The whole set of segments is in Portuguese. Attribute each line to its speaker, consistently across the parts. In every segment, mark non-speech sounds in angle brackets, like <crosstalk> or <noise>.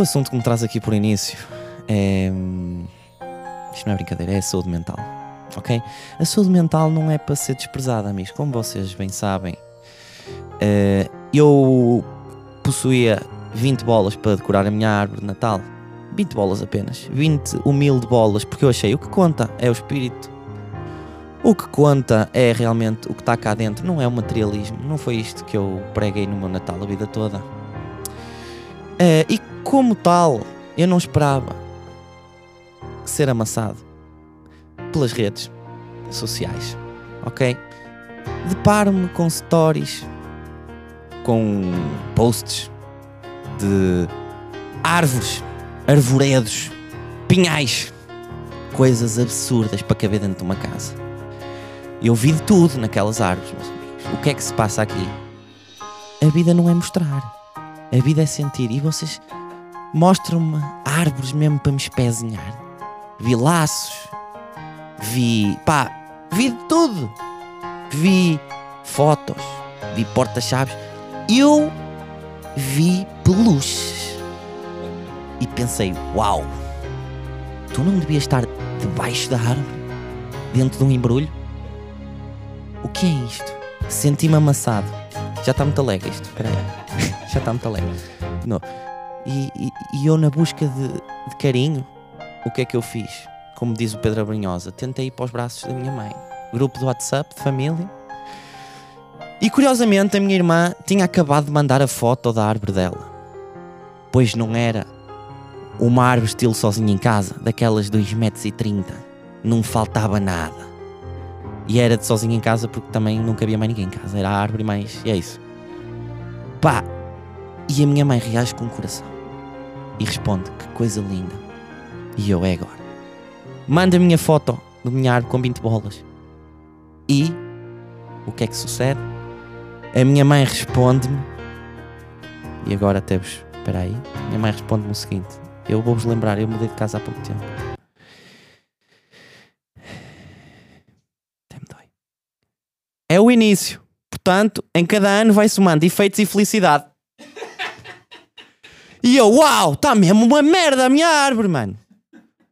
Speaker 1: O assunto que me traz aqui por início é. hum, Isto não é brincadeira, é a saúde mental. Ok? A saúde mental não é para ser desprezada, amigos. Como vocês bem sabem, eh, eu possuía 20 bolas para decorar a minha árvore de Natal. 20 bolas apenas. 20 humilde bolas, porque eu achei o que conta é o espírito. O que conta é realmente o que está cá dentro, não é o materialismo. Não foi isto que eu preguei no meu Natal a vida toda. Eh, e como tal, eu não esperava ser amassado pelas redes sociais, ok? Deparo-me com stories, com posts de árvores, arvoredos, pinhais, coisas absurdas para caber dentro de uma casa. Eu vi de tudo naquelas árvores, meus amigos. O que é que se passa aqui? A vida não é mostrar, a vida é sentir. E vocês mostram-me árvores mesmo para me espezinhar. Vi laços, vi. pá, vi de tudo. Vi fotos, vi porta-chaves. Eu vi peluches. E pensei, uau, tu não devias estar debaixo da árvore, dentro de um embrulho? O que é isto? Senti-me amassado. Já está muito alegre isto, espera aí. <laughs> Já está muito alegre. Não. E, e- e eu, na busca de, de carinho, o que é que eu fiz? Como diz o Pedro Abrinhosa, tentei ir para os braços da minha mãe. Grupo do WhatsApp, de família. E curiosamente, a minha irmã tinha acabado de mandar a foto da árvore dela. Pois não era uma árvore estilo sozinha em casa, daquelas 2,30 metros. e trinta. Não faltava nada. E era de sozinho em casa porque também nunca havia mais ninguém em casa. Era a árvore mais. E é isso. Pá! E a minha mãe reage com o coração. E responde: Que coisa linda. E eu é agora. Manda a minha foto do minha árvore com 20 bolas. E o que é que sucede? A minha mãe responde-me. E agora até vos. Espera aí. A minha mãe responde-me o seguinte: Eu vou-vos lembrar, eu mudei de casa há pouco tempo. Até me dói. É o início. Portanto, em cada ano vai somando efeitos e felicidade. E eu, uau, está mesmo uma merda a minha árvore, mano.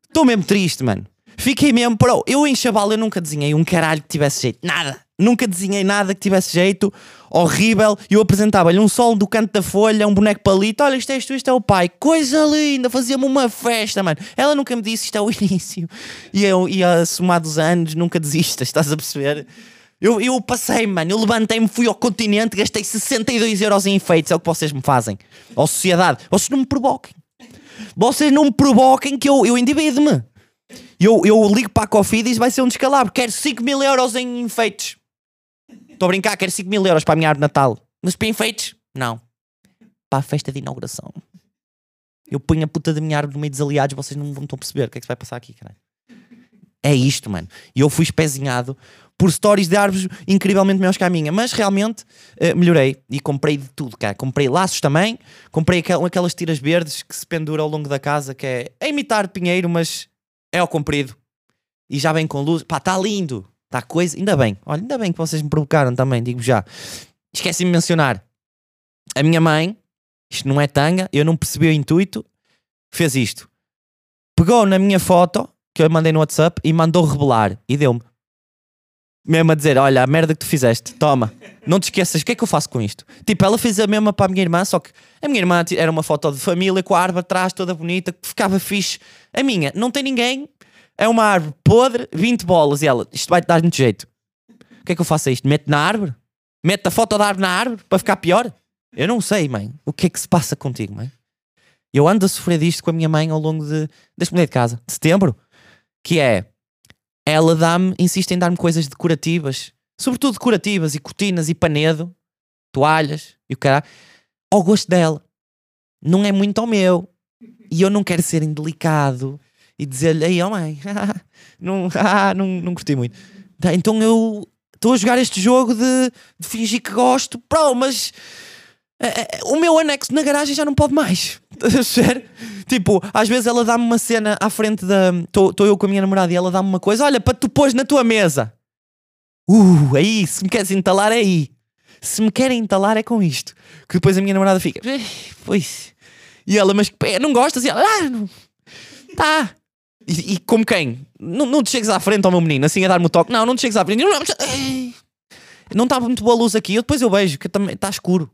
Speaker 1: Estou mesmo triste, mano. Fiquei mesmo, bro. Eu em chaval eu nunca desenhei um caralho que tivesse jeito. Nada. Nunca desenhei nada que tivesse jeito. Horrível. E eu apresentava-lhe um sol do canto da folha, um boneco palito. Olha, isto é isto, isto é o pai. Coisa linda. Fazia-me uma festa, mano. Ela nunca me disse isto é o <laughs> início. E eu, e a somar dos anos, nunca desistas, estás a perceber? Eu, eu passei, mano, eu levantei-me, fui ao continente, gastei 62 euros em enfeites, é o que vocês me fazem. Ó sociedade, vocês não me provoquem. Vocês não me provoquem que eu, eu endivido-me. Eu, eu ligo para a Coffee e diz vai ser um descalabro. Quero 5 mil euros em enfeites. Estou a brincar, quero 5 mil euros para a minha árvore de Natal. Mas para enfeites? Não. Para a festa de inauguração. Eu ponho a puta da minha árvore no meio dos aliados, vocês não, não estão a perceber o que é que se vai passar aqui, caralho. É isto, mano. E eu fui espezinhado por stories de árvores incrivelmente maiores que a minha. Mas realmente eh, melhorei e comprei de tudo, cara. Comprei laços também, comprei aquel- aquelas tiras verdes que se pendura ao longo da casa, que é a imitar pinheiro, mas é ao comprido. E já vem com luz. Pá, está lindo. Está coisa. Ainda bem. Olha, ainda bem que vocês me provocaram também, digo já. Esqueci-me de mencionar. A minha mãe, isto não é tanga, eu não percebi o intuito, fez isto. Pegou na minha foto, que eu mandei no WhatsApp, e mandou revelar. E deu-me. Mesmo a dizer, olha, a merda que tu fizeste, toma. Não te esqueças, o que é que eu faço com isto? Tipo, ela fez a mesma para a minha irmã, só que a minha irmã era uma foto de família com a árvore atrás, toda bonita, que ficava fixe. A minha, não tem ninguém, é uma árvore podre, 20 bolas, e ela, isto vai-te dar muito jeito. O que é que eu faço a isto? Mete na árvore? Mete a foto da árvore na árvore para ficar pior? Eu não sei, mãe. O que é que se passa contigo, mãe? Eu ando a sofrer disto com a minha mãe ao longo de, deste mudei de casa, de setembro, que é ela dá-me, insiste em dar-me coisas decorativas, sobretudo decorativas e cortinas e panedo, toalhas e o caralho, ao gosto dela. Não é muito ao meu. E eu não quero ser indelicado e dizer-lhe, aí, oh mãe, <laughs> não, <laughs> não, não curti muito. Tá, Então eu estou a jogar este jogo de, de fingir que gosto, pronto, mas o meu anexo na garagem já não pode mais. <laughs> Tipo, às vezes ela dá-me uma cena à frente da. Estou eu com a minha namorada e ela dá-me uma coisa, olha, para tu pôs na tua mesa. Uh, aí, se me queres entalar, é aí. Se me querem entalar, é com isto. Que depois a minha namorada fica, "Eh, pois. E ela, mas não gostas? E ela, ah, não. Tá. E, e como quem? Não, não te chegues à frente ao meu menino, assim a dar-me o toque. Não, não te chegues à frente. Não, está muito boa luz aqui. Eu depois eu vejo que também está escuro.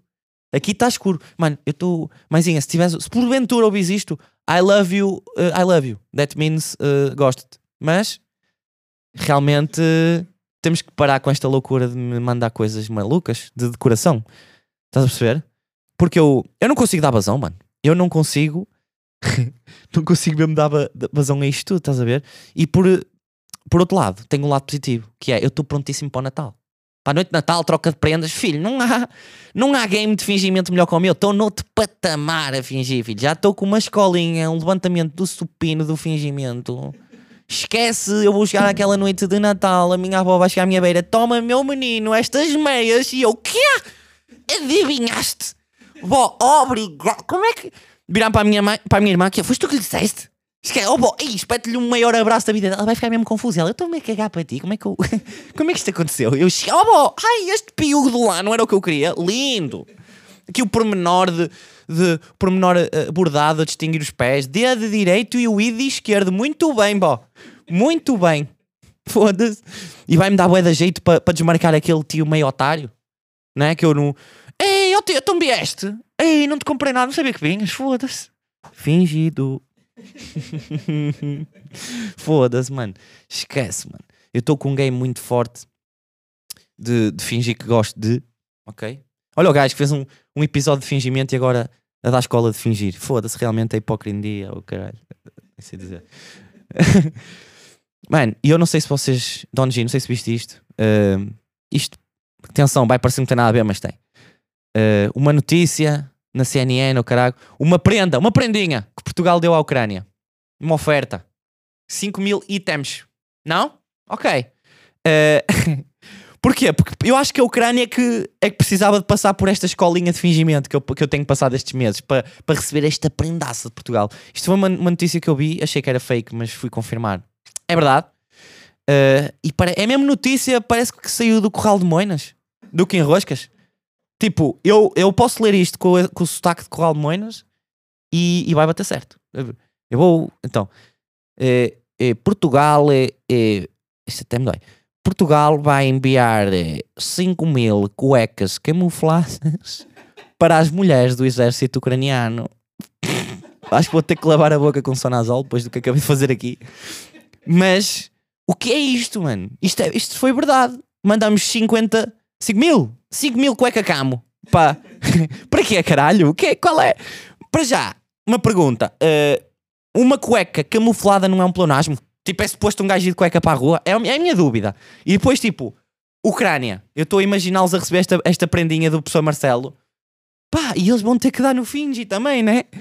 Speaker 1: Aqui está escuro. Mano, eu estou. Mãezinha, se tivesse. Se porventura ouvis isto, I love you, uh, I love you. That means uh, gosto-te. Mas realmente uh, temos que parar com esta loucura de me mandar coisas malucas de decoração. Estás a perceber? Porque eu, eu não consigo dar vazão, mano. Eu não consigo. <laughs> não consigo mesmo dar vazão a isto tudo, estás a ver? E por, por outro lado, tenho um lado positivo, que é eu estou prontíssimo para o Natal. Para a noite de Natal, troca de prendas. Filho, não há, não há game de fingimento melhor que o meu. Estou noutro patamar a fingir, filho. Já estou com uma escolinha, um levantamento do supino do fingimento. Esquece, eu vou chegar àquela noite de Natal, a minha avó vai chegar à minha beira. Toma, meu menino, estas meias. E eu, quê? Adivinhaste? Vó, obrigado. Como é que... Virar para a minha, mãe, para a minha irmã, que foste tu que lhe disseste? Esquece, oh, bom, espete-lhe um maior abraço da vida Ela vai ficar mesmo confusa. Ela, eu estou-me a cagar para ti. Como é que eu... <laughs> Como é que isto aconteceu? Eu cheguei, oh, bom, ai, este piugo lá não era o que eu queria. Lindo. Aqui o pormenor de, de pormenor uh, bordado a distinguir os pés. Dedo direito e o id esquerdo. Muito bem, bó. Muito bem. <laughs> Foda-se. E vai-me dar bué de jeito para pa desmarcar aquele tio meio otário. Não é? Que eu não... Ei, ó oh, tio, tu me vieste? Ei, não te comprei nada, não sabia que vinhas. Foda-se. Fingido. <laughs> Foda-se, mano. Esquece, mano. Eu estou com um game muito forte de, de, fingir que gosto de. Ok? Olha o gajo que fez um, um episódio de fingimento e agora a dar escola de fingir. Foda-se, realmente é hipocrisia, o oh, caralho. <laughs> Não sei dizer. <laughs> mano, e eu não sei se vocês. Don G, não sei se viste isto. Uh, isto, atenção, vai parecer que não tem nada a ver, mas tem. Uh, uma notícia na CNN, o caralho. Uma prenda, uma prendinha que Portugal deu à Ucrânia. Uma oferta. 5 mil itens. Não? Ok. Uh, <laughs> Porquê? Porque eu acho que a Ucrânia é que, é que precisava de passar por esta escolinha de fingimento que eu, que eu tenho passado estes meses para, para receber esta prendaça de Portugal. Isto foi uma, uma notícia que eu vi, achei que era fake, mas fui confirmar. É verdade. Uh, e para, é mesmo notícia, parece que saiu do Corral de Moinas, do que enroscas. Tipo, eu, eu posso ler isto com, com o sotaque de Corral de Moinas e, e vai bater certo. Eu vou, então, é, é, Portugal é, é, isto até me dói. Portugal vai enviar 5 mil cuecas camufladas <laughs> para as mulheres do exército ucraniano. <laughs> Acho que vou ter que lavar a boca com sonazol depois do que acabei de fazer aqui. Mas o que é isto, mano? Isto, é, isto foi verdade. Mandamos 50, 5 mil 5 mil cueca camo. Pá. <laughs> para quê, caralho? O que, qual é? Para já, uma pergunta. Uh, uma cueca camuflada não é um pleonasmo? Tipo, é suposto um gajo ir de cueca para a rua? É, é a minha dúvida. E depois, tipo, Ucrânia. Eu estou a imaginá-los a receber esta, esta prendinha do professor Marcelo. Pá, e eles vão ter que dar no finge também, né? <laughs>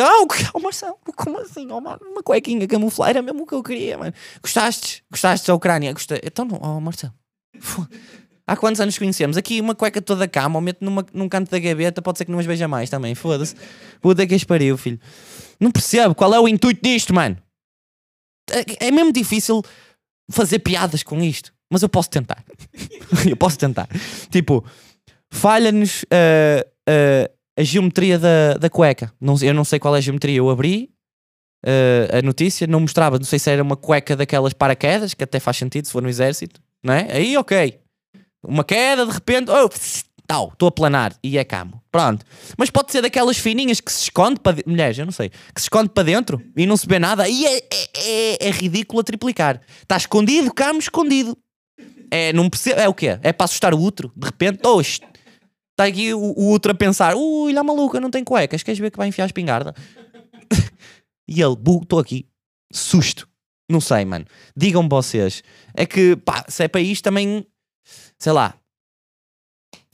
Speaker 1: Ah, oh, Marcelo, como assim? Oh, uma cuequinha camuflada, era mesmo o que eu queria, mano. Gostaste? Gostaste da Ucrânia? Gostei. Então, oh, Marcelo. Há quantos anos conhecemos? Aqui uma cueca toda cama, ou meto numa, num canto da gaveta, pode ser que não as veja mais também, foda-se. Puta que pariu, filho. Não percebo qual é o intuito disto, mano. É, é mesmo difícil fazer piadas com isto, mas eu posso tentar. <laughs> eu posso tentar. Tipo, falha-nos uh, uh, a geometria da, da cueca. Não, eu não sei qual é a geometria. Eu abri uh, a notícia, não mostrava, não sei se era uma cueca daquelas paraquedas, que até faz sentido se for no exército, não é? Aí, ok. Uma queda, de repente, oh, tal, estou a planar e é camo. Pronto. Mas pode ser daquelas fininhas que se esconde para dentro. Mulheres, eu não sei. Que se esconde para dentro e não se vê nada. E é, é, é, é ridículo a triplicar. Está escondido, camo escondido. É, não percebo, é o quê? É para assustar o outro. De repente, oh, está aqui o, o outro a pensar: ui, lá maluca, não tem cuecas. Queres ver que vai enfiar a espingarda? <laughs> e ele, estou aqui. Susto. Não sei, mano. Digam-me vocês. É que, pá, se é para isto também sei lá,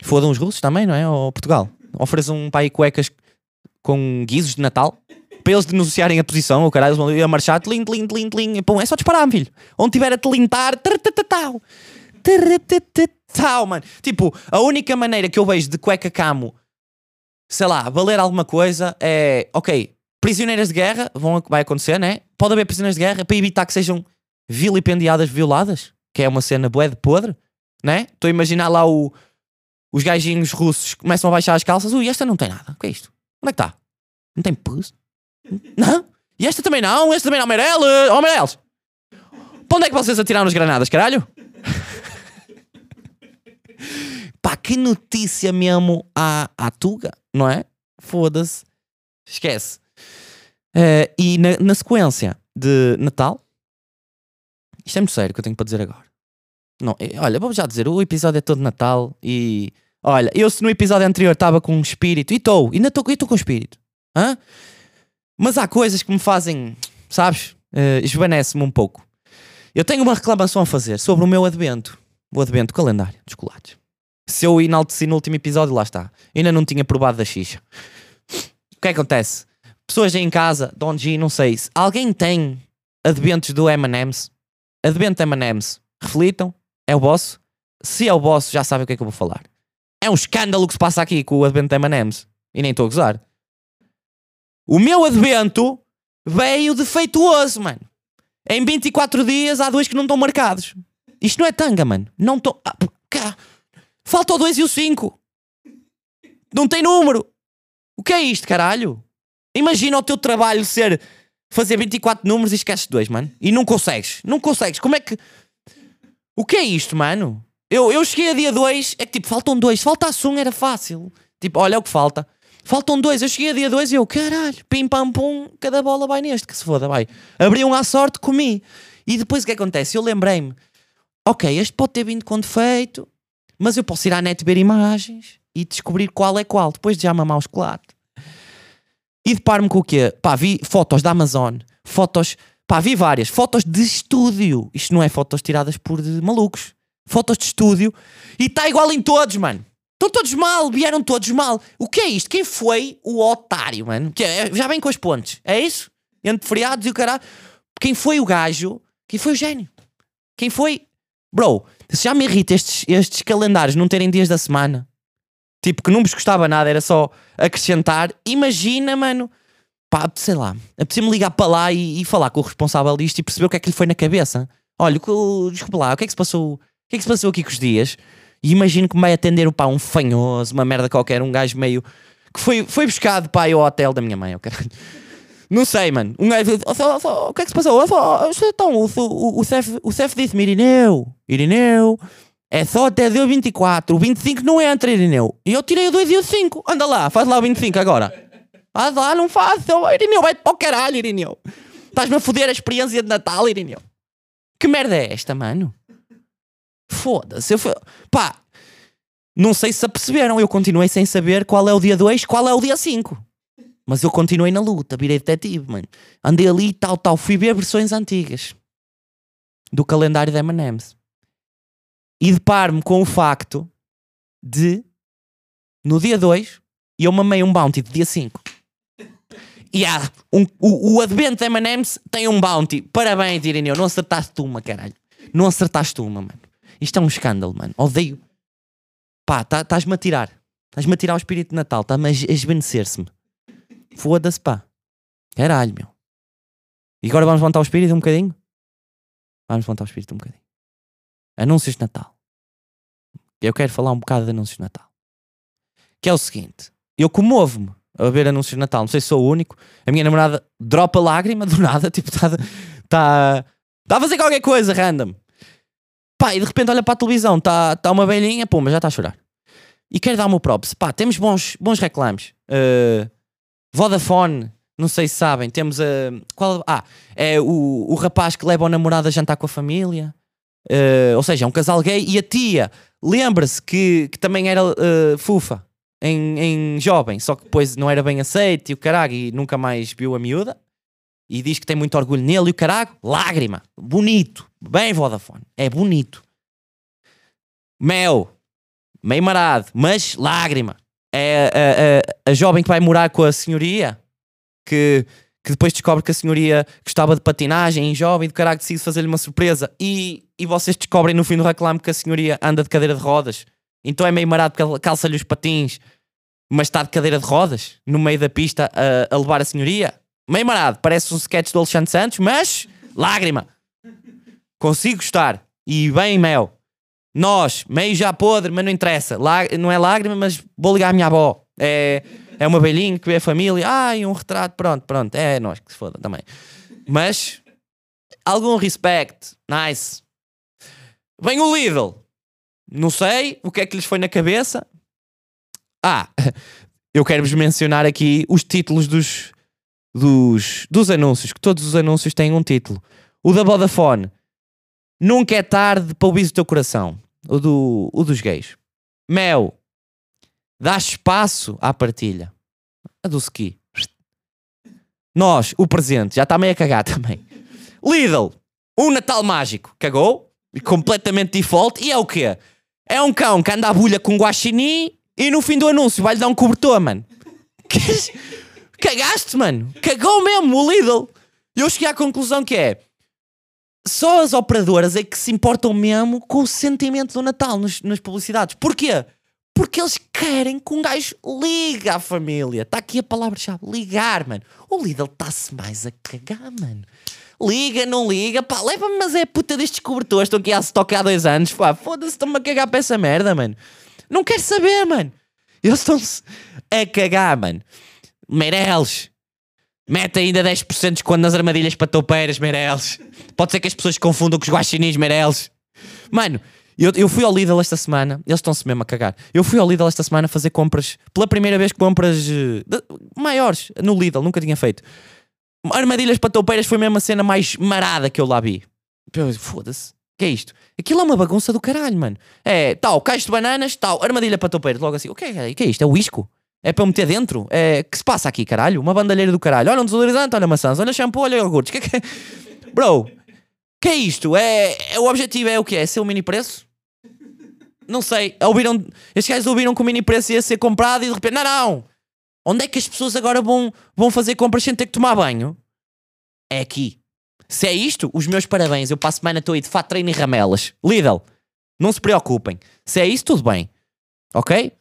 Speaker 1: fodam os russos também, não é? Ou Portugal. Ofereçam um pai cuecas com guizos de Natal para eles denunciarem a posição, o caralho, eles vão ir a marchar, tlim, tlim, tlim, tlim. Pô, é só disparar, filho. Onde tiver a tlintar, tal. Tal, mano. Tipo, a única maneira que eu vejo de cueca camo, sei lá, valer alguma coisa é, ok, prisioneiras de guerra, vão, vai acontecer, né? Pode haver prisioneiras de guerra para evitar que sejam vilipendiadas, violadas, que é uma cena bué de podre né? Estou a imaginar lá o, os gajinhos russos começam a baixar as calças. Ui, esta não tem nada. O que é isto? Onde é que está? Não tem pus? Não? E esta também não? Esta também não, Meirelles? Oh, Meirelles! Para onde é que vocês atiraram as granadas, caralho? <laughs> Pá, que notícia mesmo à, à Tuga, não é? Foda-se. Esquece. Uh, e na, na, sequência de Natal, isto é muito sério que eu tenho para dizer agora. Não, eh, olha, vou já dizer, o episódio é todo Natal e. Olha, eu se no episódio anterior estava com um espírito, e estou, ainda estou com espírito. Hã? Mas há coisas que me fazem, sabes, uh, esvanece-me um pouco. Eu tenho uma reclamação a fazer sobre o meu advento. O advento calendário de chocolates. Se eu enalteci no último episódio, lá está. Ainda não tinha provado da xixa. O que é acontece? Pessoas em casa, Don G, não sei se alguém tem adventos do M&M's. Advento M&M's. Reflitam. É o vosso? Se é o vosso, já sabem o que é que eu vou falar. É um escândalo que se passa aqui com o advento M&M's. E nem estou a gozar. O meu advento veio defeituoso, mano. Em 24 dias há dois que não estão marcados. Isto não é tanga, mano. Não estão. Ah, Falta o 2 e o 5. Não tem número. O que é isto, caralho? Imagina o teu trabalho ser fazer 24 números e esqueces dois, mano. E não consegues. Não consegues. Como é que. O que é isto, mano? Eu, eu cheguei a dia 2, é que tipo, faltam dois. Se faltasse um, era fácil. Tipo, olha o que falta. Faltam dois. Eu cheguei a dia 2 e eu, caralho, pim pam pum, cada bola vai neste, que se foda, vai. Abri um à sorte, comi. E depois o que acontece? Eu lembrei-me, ok, este pode ter vindo com defeito, mas eu posso ir à net ver imagens e descobrir qual é qual, depois de já mamar o chocolate. E deparo-me com o quê? Pá, vi fotos da Amazon, fotos, pá, vi várias, fotos de estúdio. Isto não é fotos tiradas por malucos. Fotos de estúdio. E está igual em todos, mano. Estão todos mal, vieram todos mal. O que é isto? Quem foi o otário, mano? Que é, já vem com as pontes. É isso? Entre feriados e o caralho. Quem foi o gajo? Quem foi o gênio? Quem foi? Bro, se já me irrita estes, estes calendários não terem dias da semana, tipo que não vos custava nada, era só acrescentar. Imagina, mano, pá, sei lá, é preciso me ligar para lá e, e, falar com o responsável disto e perceber o que é que lhe foi na cabeça. Olha, desculpa lá, o que é que se passou? O que é que se passou aqui com os dias? E imagino que me vai atender pá, um fanhoso, uma merda qualquer, um gajo meio que foi, foi buscado pá, ao hotel da minha mãe, oh, <laughs> caralho. Não sei, mano. Um gajo o que é que se passou? Então, o, o, o, CEF, o CEF disse-me, Irineu, Irineu, é só até deu 24. O 25 não entra, Irineu. E eu tirei o 2 e o 5. Anda lá, faz lá o 25 agora. Faz lá, não faço. Irineu, vai para o caralho, Irineu. Estás-me a foder a experiência de Natal, Irineu. Que merda é esta, mano? Foda-se. Eu fui... Pá, não sei se aperceberam. Eu continuei sem saber qual é o dia 2, qual é o dia 5. Mas eu continuei na luta, virei detetive, mano. Andei ali e tal, tal. Fui ver versões antigas do calendário da M&M's. E deparo-me com o facto de, no dia 2, eu mamei um bounty de dia 5. E há um, o, o advento da M&M's tem um bounty. Parabéns, Irineu. Não acertaste uma, caralho. Não acertaste uma, mano. Isto é um escândalo, mano. Odeio. Pá, estás-me tá, a tirar. Estás-me a tirar o espírito de Natal. Está-me a esvanecer-se-me. Foda-se, pá. Caralho, meu. E agora vamos montar o espírito um bocadinho? Vamos montar o espírito um bocadinho. Anúncios de Natal. Eu quero falar um bocado de anúncios de Natal. Que é o seguinte: eu comovo-me a ver anúncios de Natal. Não sei se sou o único. A minha namorada dropa lágrima do nada, <laughs> tipo, está tá, tá a fazer qualquer coisa random. Pá, e de repente olha para a televisão, está tá uma velhinha, pô, mas já está a chorar. E quero dar o meu props. Pá, temos bons, bons reclames. Uh, Vodafone, não sei se sabem, temos a. Qual, ah, é o, o rapaz que leva o namorado a jantar com a família. Uh, ou seja, é um casal gay e a tia lembra-se que, que também era uh, fufa em, em jovem, só que depois não era bem aceito e o caralho, e nunca mais viu a miúda. E diz que tem muito orgulho nele e o caralho, lágrima, bonito, bem Vodafone, é bonito. Mel, meio marado, mas lágrima é a, a, a jovem que vai morar com a senhoria, que, que depois descobre que a senhoria gostava de patinagem em jovem, do caralho decide fazer-lhe uma surpresa e, e vocês descobrem no fim do reclame que a senhoria anda de cadeira de rodas. Então é meio marado porque calça-lhe os patins, mas está de cadeira de rodas, no meio da pista a, a levar a senhoria. Meio marado, parece um sketch do Alexandre Santos, mas lágrima. Consigo gostar. E bem, Mel. Nós, meio já podre, mas não interessa. Lá, não é lágrima, mas vou ligar à minha avó. É, É uma velhinha que vê a família, ai, um retrato, pronto, pronto, é nós que se foda também. Mas, algum respect, nice. Vem o Lidl, não sei o que é que lhes foi na cabeça. Ah, <laughs> eu quero-vos mencionar aqui os títulos dos, dos, dos anúncios, que todos os anúncios têm um título. O da Vodafone, Nunca é tarde para ouvir o teu coração. O, do, o dos gays. Mel, dá espaço à partilha. A do ski. Nós, o presente, já está meio a cagar <laughs> também. Lidl, um Natal mágico. Cagou? Completamente default. E é o quê? É um cão que anda à bulha com guaxinim e no fim do anúncio vai-lhe dar um cobertor, mano. <laughs> Cagaste, mano. Cagou mesmo o Lidl. E eu cheguei à conclusão que é só as operadoras é que se importam mesmo com o sentimento do Natal nos, nas publicidades. Porquê? Porque eles querem que um gajo ligue à família. Está aqui a palavra-chave: ligar, mano. O Lidl está-se mais a cagar, mano. Liga, não liga, pá, leva-me, mas é puta destes cobertores. Estão aqui a stock há dois anos, pá, foda-se, estão-me a cagar para essa merda, mano. Não quero saber, mano. Eles estão-se a cagar, mano. Meireles, Mete ainda 10% de nas armadilhas para toupeiras, Meireles. Pode ser que as pessoas confundam com os guaxinins, Meireles. Mano, eu, eu fui ao Lidl esta semana, eles estão-se mesmo a cagar. Eu fui ao Lidl esta semana fazer compras, pela primeira vez compras uh, de, maiores no Lidl, nunca tinha feito. Armadilhas para toupeiras foi mesmo a cena mais marada que eu lá vi. Foda-se. Que é isto? Aquilo é uma bagunça do caralho, mano. É tal, caixo de bananas, tal, armadilha para toupeiras. Logo assim, o que é, que é isto? É o isco? É para meter dentro? É, que se passa aqui, caralho? Uma bandalheira do caralho. Olha um desodorizante, olha maçãs, olha shampoo, olha iogurtes. Que que é? Bro, que é isto? É, é, o objetivo é o que? É ser o mini preço? Não sei. Ouviram, estes gajos ouviram que o mini preço ia ser comprado e de repente, não, não. Onde é que as pessoas agora vão, vão fazer compras sem ter que tomar banho? É aqui. Se é isto, os meus parabéns. Eu passo semana estou aí de fato treino e ramelas. Lidl, não se preocupem. Se é isso, tudo bem. Ok?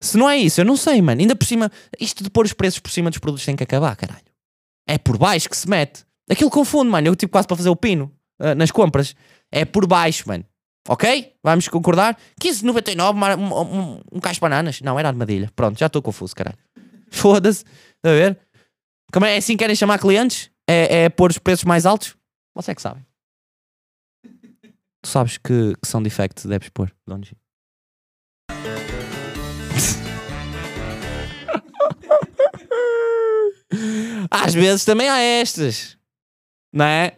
Speaker 1: Se não é isso, eu não sei, mano. Ainda por cima, isto de pôr os preços por cima dos produtos tem que acabar, caralho. É por baixo que se mete. Aquilo confunde, mano. Eu tipo quase para fazer o pino uh, nas compras. É por baixo, mano. Ok? Vamos concordar? 15,99 um, um, um caixa de bananas. Não, era armadilha. Pronto, já estou confuso, caralho. Foda-se. Está a ver? Como é assim que querem chamar clientes? É, é pôr os preços mais altos? Você é que sabe. Tu sabes que, que são defectos deves pôr, Donji. <laughs> Às vezes também há estas, não é?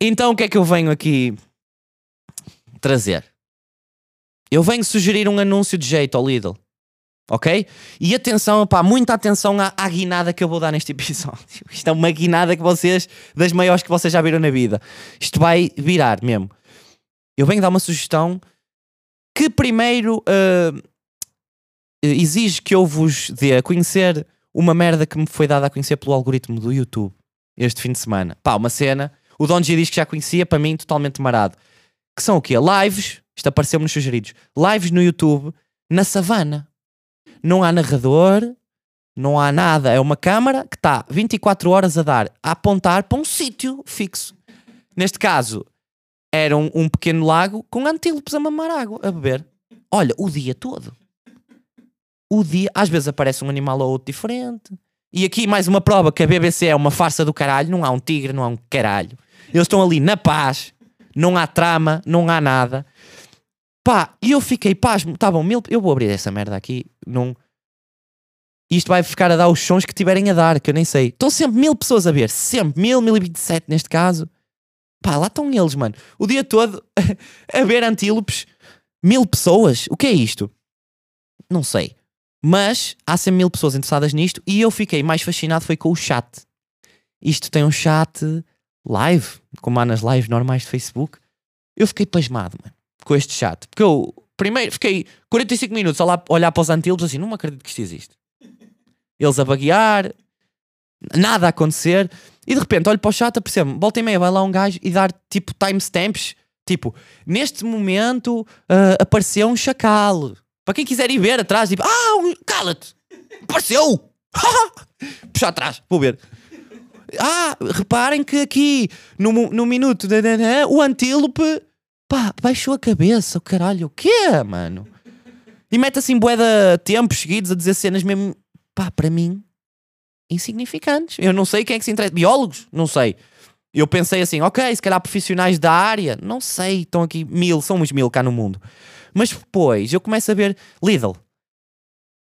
Speaker 1: Então o que é que eu venho aqui trazer? Eu venho sugerir um anúncio de jeito ao Lidl. Ok? E atenção, pá, muita atenção à, à guinada que eu vou dar neste <laughs> episódio. Isto é uma guinada que vocês, das maiores que vocês já viram na vida. Isto vai virar mesmo. Eu venho dar uma sugestão que primeiro uh, exige que eu vos dê a conhecer uma merda que me foi dada a conhecer pelo algoritmo do YouTube este fim de semana. Pá, uma cena. O Donji diz que já conhecia, para mim, totalmente marado. Que são o quê? Lives. Isto apareceu-me nos sugeridos. Lives no YouTube na savana. Não há narrador, não há nada. É uma câmara que está 24 horas a dar, a apontar para um sítio fixo. Neste caso, era um, um pequeno lago com antílopes a mamar água, a beber. Olha, o dia todo o dia. Às vezes aparece um animal ou outro diferente. E aqui mais uma prova que a BBC é uma farsa do caralho. Não há um tigre, não há um caralho. Eles estão ali na paz, não há trama, não há nada. Pá, e eu fiquei pasmo. Tá bom, mil... eu vou abrir essa merda aqui. Não. Isto vai ficar a dar os sons que tiverem a dar, que eu nem sei. Estão sempre mil pessoas a ver. Sempre. Mil, mil e vinte e sete neste caso. Pá, lá estão eles, mano. O dia todo <laughs> a ver antílopes. Mil pessoas. O que é isto? Não sei. Mas há 100 mil pessoas interessadas nisto e eu fiquei mais fascinado foi com o chat. Isto tem um chat live, como há nas lives normais de Facebook. Eu fiquei pasmado, mano, com este chat. Porque eu, primeiro, fiquei 45 minutos a lá, olhar para os antílopes assim, não me acredito que isto existe. Eles a baguear, nada a acontecer. E de repente olho para o chat percebo, volta e meia vai lá um gajo e dar tipo timestamps. Tipo, neste momento uh, apareceu um chacal para quem quiser ir ver atrás, tipo, ah, um... cala-te! Apareceu! <laughs> Puxa atrás, vou ver. Ah, reparem que aqui no, no minuto o antílope pá, baixou a cabeça, o caralho, o quê, mano? E mete assim de tempos seguidos a dizer cenas mesmo, pá, para mim, insignificantes. Eu não sei quem é que se interessa. Biólogos? Não sei. Eu pensei assim, ok, se calhar profissionais da área, não sei, estão aqui mil, somos mil cá no mundo. Mas depois eu começo a ver Lidl.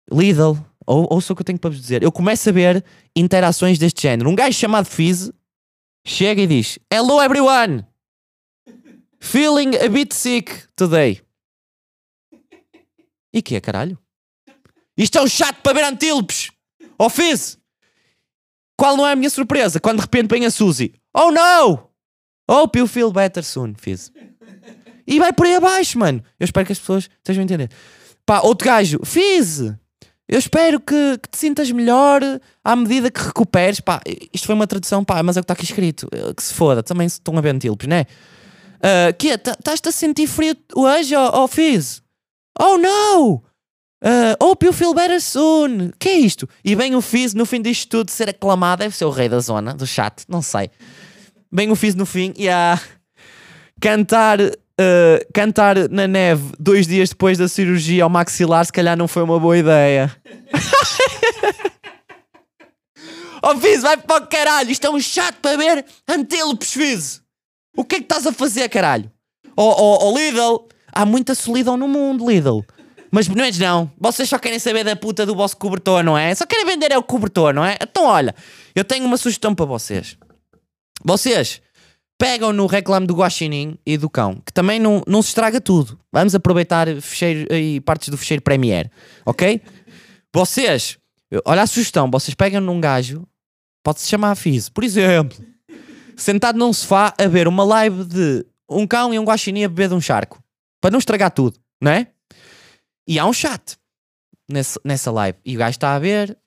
Speaker 1: Lidl, ou, ouça o que eu tenho para vos dizer. Eu começo a ver interações deste género. Um gajo chamado Fizz chega e diz: Hello everyone! Feeling a bit sick today. E que é, caralho? Isto é um chato para ver antílopes! Oh! Qual não é a minha surpresa quando de repente vem a Suzy? Oh no! Hope you feel better soon, Fizz. E vai por aí abaixo, mano. Eu espero que as pessoas estejam a entender. Pá, outro gajo, Fizz! Eu espero que, que, te sintas melhor à medida que recuperes. Pá, isto foi uma tradução, pá, mas é o que está aqui escrito. Que se foda, também estão a ver antílopes, né? Uh, que é? Estás-te a sentir frio hoje, oh, oh Fizz? Oh no! Uh, hope you feel better soon. Que é isto? E vem o Fizz no fim disto tudo ser aclamado. Deve ser o rei da zona, do chat, não sei. Vem o Fizz no fim e a cantar Uh, cantar na neve dois dias depois da cirurgia ao maxilar, se calhar não foi uma boa ideia. <laughs> oh, Fizz, vai para o caralho! Isto é um chato para ver antílopes, Fizz! O que é que estás a fazer, caralho? Oh, oh, oh, Lidl! Há muita solidão no mundo, Lidl. Mas não é não. Vocês só querem saber da puta do vosso cobertor, não é? Só querem vender é o cobertor, não é? Então, olha, eu tenho uma sugestão para vocês. Vocês pegam no reclame do Guaxinim e do Cão, que também não, não se estraga tudo. Vamos aproveitar fecheiro, e partes do fecheiro Premiere, ok? Vocês, olha a sugestão, vocês pegam num gajo, pode-se chamar Fizz, por exemplo, sentado num sofá a ver uma live de um cão e um guaxinim a beber de um charco, para não estragar tudo, não é? E há um chat nesse, nessa live, e o gajo está a ver,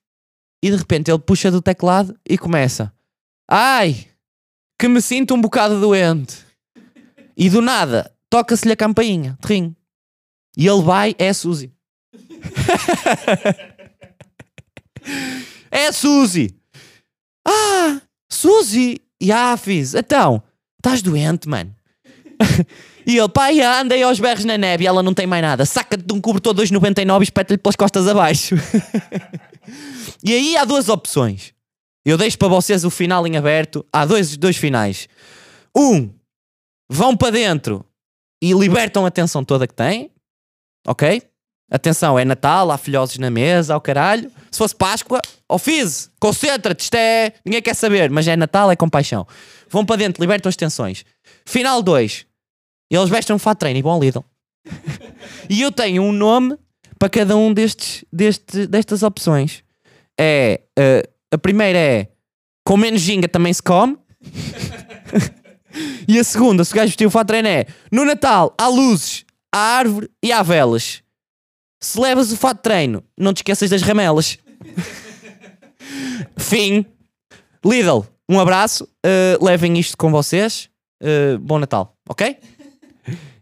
Speaker 1: e de repente ele puxa do teclado e começa: Ai, que me sinto um bocado doente. E do nada, toca-se-lhe a campainha, trim. E ele vai, é a Suzy. <laughs> é a Suzy. Ah, Suzy. E ah, fiz. Então, estás doente, mano. <laughs> e ele, pai, andei aos berros na neve e ela não tem mais nada. Saca-te de um cobertor 2,99 e espeta-lhe pelas costas abaixo. <laughs> e aí há duas opções. Eu deixo para vocês o final em aberto. Há dois, dois finais. Um, vão para dentro e libertam a tensão toda que têm. Ok? Atenção, é Natal, há filhosos na mesa, ao caralho. Se fosse Páscoa, ó Fiz, concentra-te, isto é. Ninguém quer saber, mas é Natal, é compaixão. Vão para dentro, libertam as tensões. Final 2. Eles vestem um fato treino e vão ao Lidl. <laughs> e eu tenho um nome para cada um destes, deste, destas opções. É uh, a primeira é com menos ginga também se come. <laughs> e a segunda, se o gajo vestiu o fato treino, é no Natal há luzes, há árvore e há velas. Se levas o fato de treino, não te esqueças das ramelas. <laughs> Fim. Lidl, um abraço. Uh, levem isto com vocês. Uh, bom Natal, ok?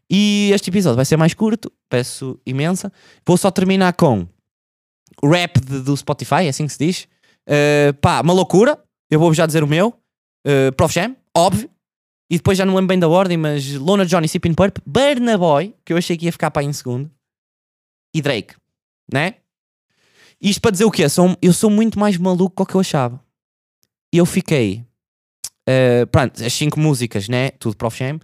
Speaker 1: E este episódio vai ser mais curto, peço imensa. Vou só terminar com o rap de, do Spotify, é assim que se diz. Uh, pá, uma loucura. Eu vou já dizer o meu. Uh, Prof Jam, óbvio. E depois já não lembro bem da ordem, mas Lona Johnny, Sipping Purp, Burna Boy, que eu achei que ia ficar para aí em segundo. E Drake, né? Isto para dizer o quê? Sou, eu sou muito mais maluco do que eu achava. E eu fiquei. Uh, pronto, as 5 músicas, né? Tudo Prof Jam.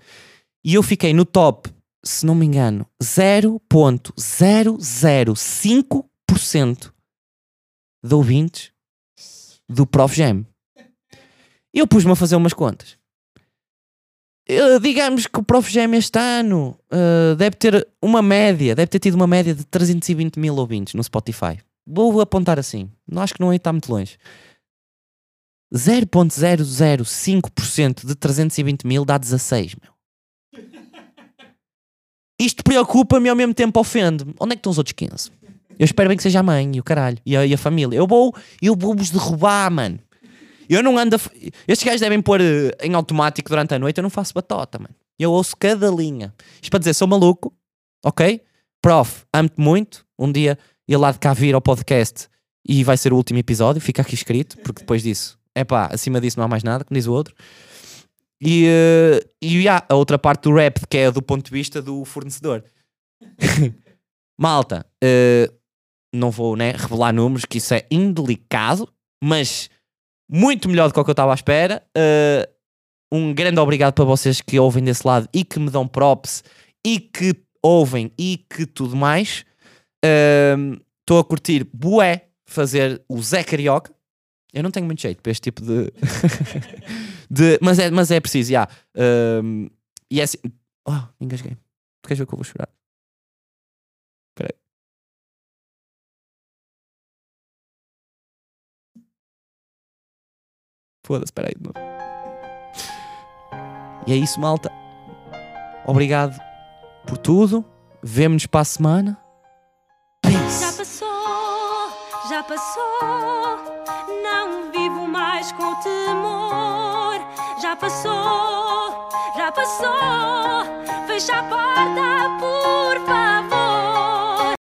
Speaker 1: E eu fiquei no top, se não me engano, 0.005% de ouvintes do Prof Jam. Eu pus-me a fazer umas contas. Uh, digamos que o Prof Jam este ano uh, deve ter uma média, deve ter tido uma média de 320 mil ouvintes no Spotify. Vou apontar assim, não acho que não está muito longe. 0.005% de 320 mil dá 16, meu. Isto preocupa-me e ao mesmo tempo ofende-me. Onde é que estão os outros 15? Eu espero bem que seja a mãe e o caralho e a, e a família. Eu vou, eu vou-vos derrubar, mano. Eu não ando. A... Estes gajos devem pôr uh, em automático durante a noite. Eu não faço batota, mano. Eu ouço cada linha. Isto para dizer, sou maluco, ok? Prof, amo-te muito. Um dia ele lá de cá vir ao podcast e vai ser o último episódio. Fica aqui escrito, porque depois disso, é pá, acima disso não há mais nada, como diz o outro. E, uh, e a outra parte do rap, que é do ponto de vista do fornecedor. <laughs> Malta, uh, não vou né, revelar números, que isso é indelicado, mas muito melhor do que o que eu estava à espera. Uh, um grande obrigado para vocês que ouvem desse lado e que me dão props e que ouvem e que tudo mais. Estou uh, a curtir bué fazer o Zé Carioca. Eu não tenho muito jeito para este tipo de. <laughs> de mas, é, mas é preciso, já. Um, e é assim. Oh, engasguei. Tu queres ver que eu vou chorar? Foda-se, espera aí de. E é isso, malta. Obrigado por tudo. Vemo-nos para a semana.
Speaker 2: Peace. Já passou, já passou. Não vivo mais com temor. Já passou, já passou. Fecha a porta.